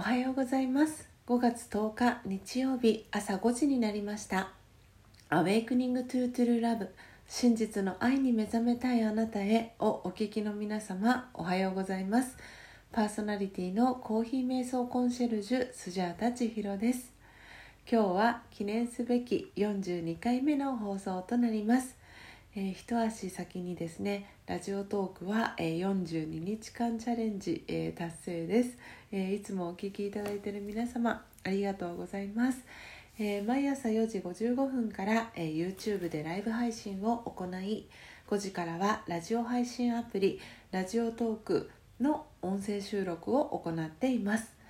おはようございます。5月10日日曜日朝5時になりました「Awakening to True Love 真実の愛に目覚めたいあなたへ」をお聞きの皆様おはようございます。パーソナリティのコーヒー瞑想コンシェルジュスジャータ千尋です。今日は記念すべき42回目の放送となります。えー、一足先にですねラジオトークは、えー、42日間チャレンジ、えー、達成です、えー、いつもお聴きいただいている皆様ありがとうございます、えー、毎朝4時55分から、えー、YouTube でライブ配信を行い5時からはラジオ配信アプリラジオトークの音声収録を行っています。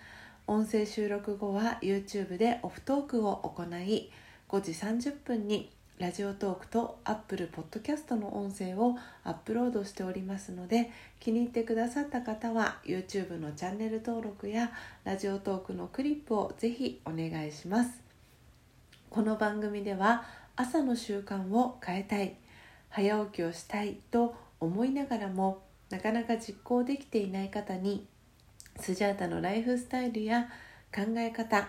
音声収録後は YouTube でオフトークを行い5時30分にラジオトークと Apple Podcast の音声をアップロードしておりますので気に入ってくださった方は YouTube のチャンネル登録やラジオトークのクリップをぜひお願いします。この番組では朝の習慣を変えたい早起きをしたいと思いながらもなかなか実行できていない方にスジャータのライフスタイルや考え方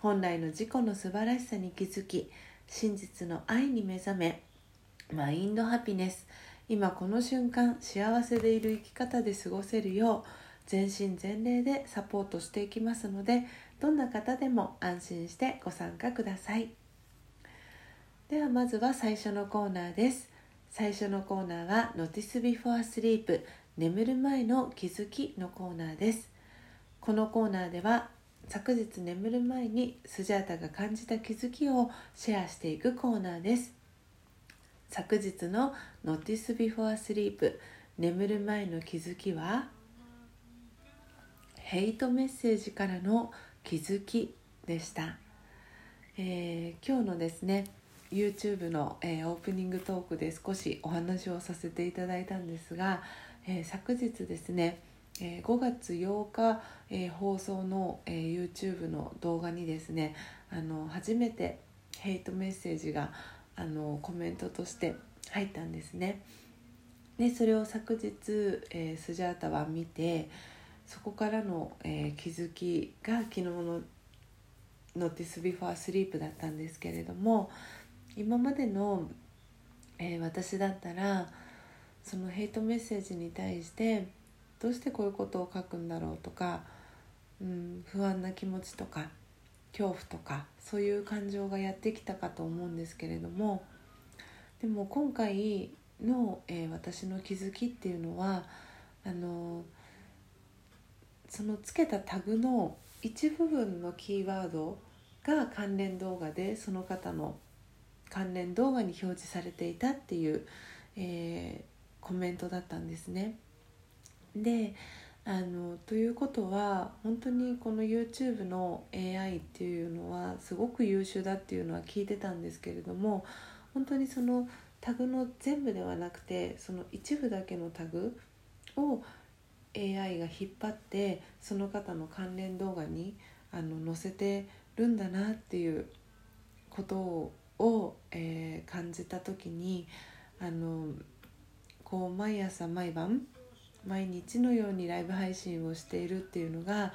本来の自己の素晴らしさに気づき真実の愛に目覚めマインドハピネス。今この瞬間幸せでいる生き方で過ごせるよう全身全霊でサポートしていきますのでどんな方でも安心してご参加ください。ではまずは最初のコーナーです。最初のコーナーは Notice Before Sleep 眠る前の気づきのコーナーです。このコーナーでは昨日眠る前にスジャータが感じた気づきをシェアしていくコーナーです。昨日の Notice Before Sleep 眠る前の気づきは？ヘイトメッセージからの気づきでした、えー、今日のですね YouTube の、えー、オープニングトークで少しお話をさせていただいたんですが、えー、昨日ですねえ、5月8日、えー、放送の、えー、YouTube の動画にですねあの初めてヘイトメッセージがあのコメントとして入ったんですね。でそれを昨日、え、スジャータは見てそこからの、え、気づきが昨日の「Notice Before Sleep」だったんですけれども今までの、え、私だったらそのヘイトメッセージに対してどうしてこういうことを書くんだろうとか、うん、不安な気持ちとか恐怖とかそういう感情がやってきたかと思うんですけれどもでも今回の、えー、私の気づきっていうのはあのそのつけたタグの一部分のキーワードが関連動画でその方の関連動画に表示されていたっていう、えー、コメントだったんですね。であのということは本当にこの YouTube の AI っていうのはすごく優秀だっていうのは聞いてたんですけれども本当にそのタグの全部ではなくてその一部だけのタグを AI が引っ張ってその方の関連動画にあの載せてるんだなっていうことを、えー、感じた時にあのこう毎朝毎晩毎日のようにライブ配信をしているっていうのが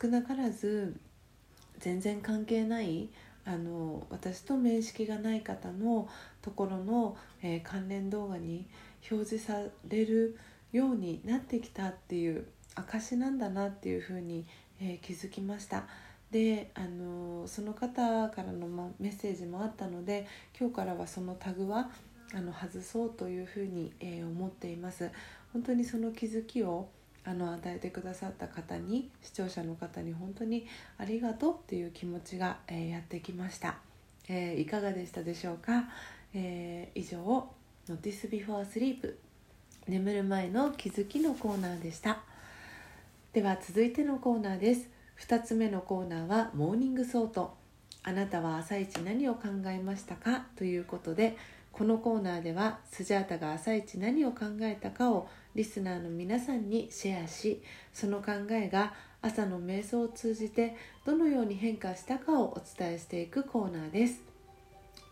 少なからず全然関係ないあの私と面識がない方のところの、えー、関連動画に表示されるようになってきたっていう証なんだなっていうふうに、えー、気づきました。であのその方からの、メッセージもあったので今日からはそのタグはあの外そうというふうに、えー、思っています本当にその気づきをあの与えてくださった方に視聴者の方に本当にありがとうっていう気持ちが、えー、やってきました、えー、いかがでしたでしょうか、えー、以上「Notice Before Sleep」眠る前の気づきのコーナーでした。では続いてのコーナーです。2つ目のコーナーは「モーニングソート」あなたは朝一何を考えましたか？ということでこのコーナーではスジャータが朝一何を考えたかをリスナーの皆さんにシェアしその考えが朝の瞑想を通じてどのように変化したかをお伝えしていくコーナーです。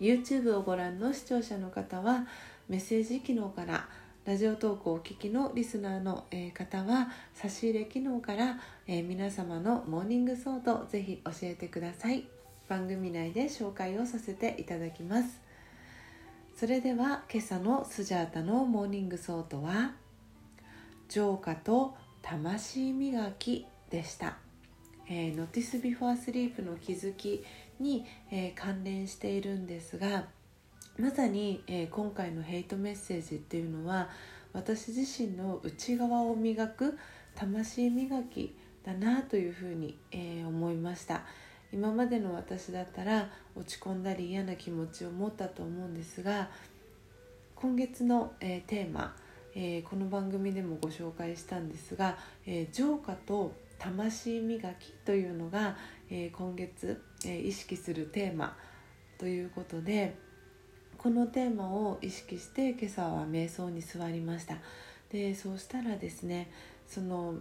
YouTube をご覧の視聴者の方はメッセージ機能からラジオトークをお聞きのリスナーの方は差し入れ機能から皆様の morning thought ぜひ教えてください。番組内で紹介をさせていただきます。それでは今朝のスジャータの morning thought は浄化と魂磨きでした、えー、 notice before sleep の気づきに、えー、関連しているんですがまさに、えー、今回のヘイトメッセージっていうのは私自身の内側を磨く魂磨きだなというふうに、えー、思いました。今までの私だったら落ち込んだり嫌な気持ちを持ったと思うんですが今月の、えー、テーマ、えー、この番組でもご紹介したんですが、えー、浄化と魂磨きというのが、え今月、え意識するテーマということでこのテーマを意識して今朝は瞑想に座りました。でそうしたらですねその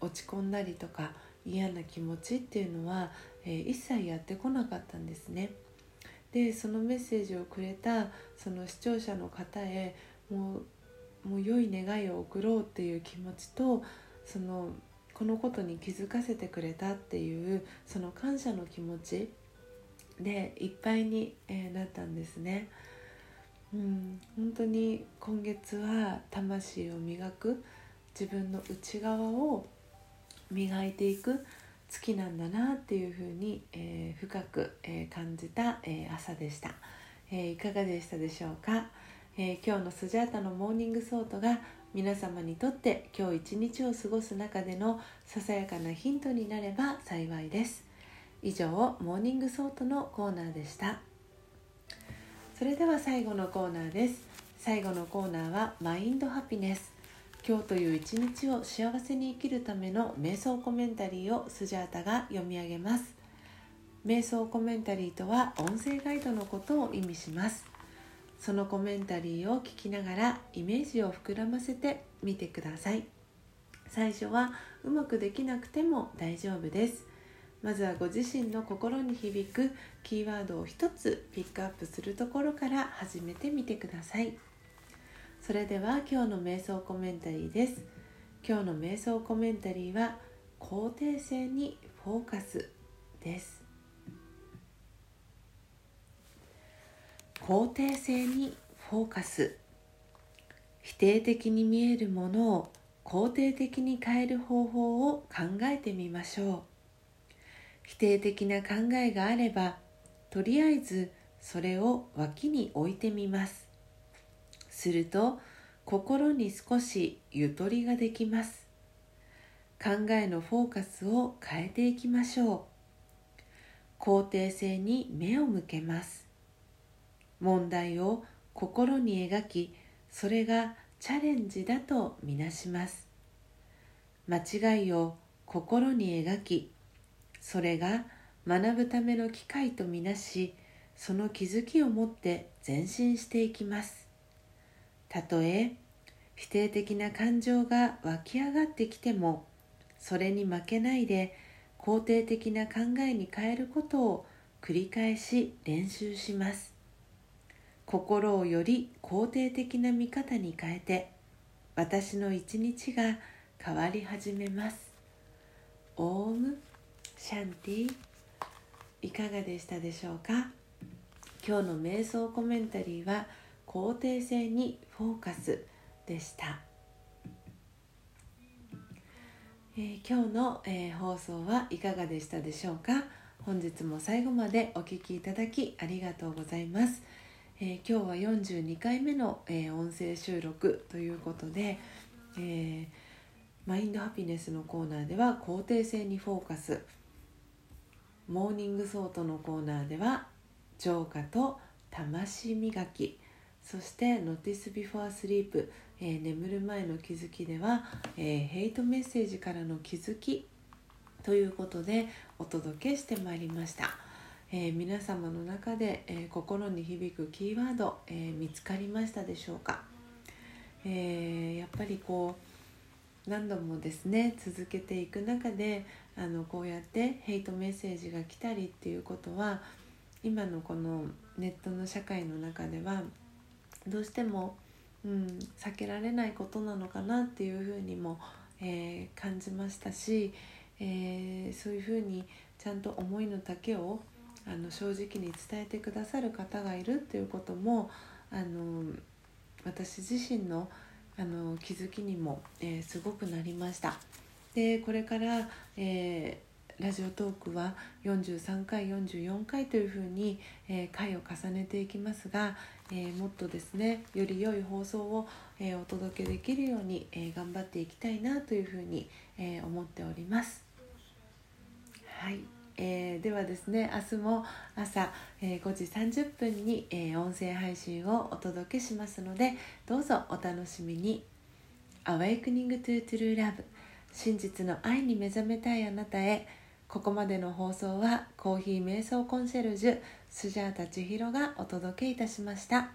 落ち込んだりとか嫌な気持ちっていうのは、えー、一切やってこなかったんですね。でそのメッセージをくれたその視聴者の方へもうもう良い願いを送ろうっていう気持ちとそのこのことに気づかせてくれたっていうその感謝の気持ちでいっぱいに、え、なったんですね。うん、本当に今月は魂を磨く自分の内側を磨いていく月なんだなっていうふうに、えー、深く、えー、感じた、えー、朝でした、えいかがでしたでしょうか、え今日のスジャータの morning thought が皆様にとって今日一日を過ごす中でのささやかなヒントになれば幸いです。以上 morning thought のコーナーでした。それでは最後のコーナーです。最後のコーナーは mind happiness。今日という一日を幸せに生きるための瞑想コメンタリーをスジャータが読み上げます。瞑想コメンタリーとは音声ガイドのことを意味します。そのコメンタリーを聞きながらイメージを膨らませてみてください。最初はうまくできなくても大丈夫です。まずはご自身の心に響くキーワードを一つピックアップするところから始めてみてください。それでは今日の瞑想コメンタリーです。今日の瞑想コメンタリーは肯定性にフォーカスです。肯定性にフォーカス。否定的に見えるものを肯定的に変える方法を考えてみましょう。否定的な考えがあればとりあえずそれを脇に置いてみます。すると心に少しゆとりができます。考えのフォーカスを変えていきましょう。肯定性に目を向けます。問題を心に描きそれがチャレンジだとみなします。間違いを心に描きそれが学ぶための機会とみなしその気づきを持って前進していきます。たとえ否定的な感情が湧き上がってきてもそれに負けないで肯定的な考えに変えることを繰り返し練習します。心をより肯定的な見方に変えて私の一日が変わり始めます。オームシャンティいかがでしたでしょうか？今日の瞑想コメンタリーは肯定性にフォーカスでした、えー、今日の、えー、放送はいかがでしたでしょうか？本日も最後までお聴きいただきありがとうございます、えー、今日は42回目の、え音声収録ということで、え mind happiness のコーナーでは肯定性にフォーカス。 morning thought のコーナーでは浄化と魂磨き。そして「Notice Before Sleep、えー、眠る前の気づき」では、えー、ヘイトメッセージからの気づきということでお届けしてまいりました、えー、皆様の中で、えー、心に響くキーワード、えー、見つかりましたでしょうか、えやっぱりこう何度もですね続けていく中であのこうやってヘイトメッセージが来たりっていうことは今のこのネットの社会の中ではどうしても、うん、避けられないことなのかなっていうふうにも、え、感じましたし、え、そういうふうにちゃんと思いの丈をあの正直に伝えてくださる方がいるっていうこともあの私自身のあの気づきにも、えー、すごくなりました。でこれから、えー、ラジオトークは43回44回というふうに、えー、回を重ねていきますが、えー、もっとですねより良い放送を、えお届けできるように、え頑張っていきたいなというふうに、え思っております。はい、えー、ではですね明日も朝、えー、5時30分に、えー、音声配信をお届けしますのでどうぞお楽しみに。Awakening to True Love 真実の愛に目覚めたいあなたへ。ここまでの放送はコーヒー瞑想コンシェルジュスジャータ千尋がお届けいたしました。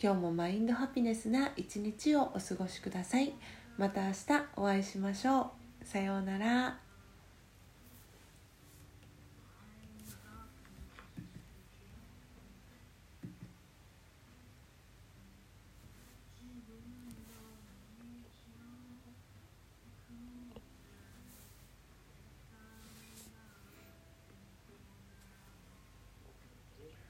今日もマインドハピネスな一日をお過ごしください。また明日お会いしましょう。さようなら。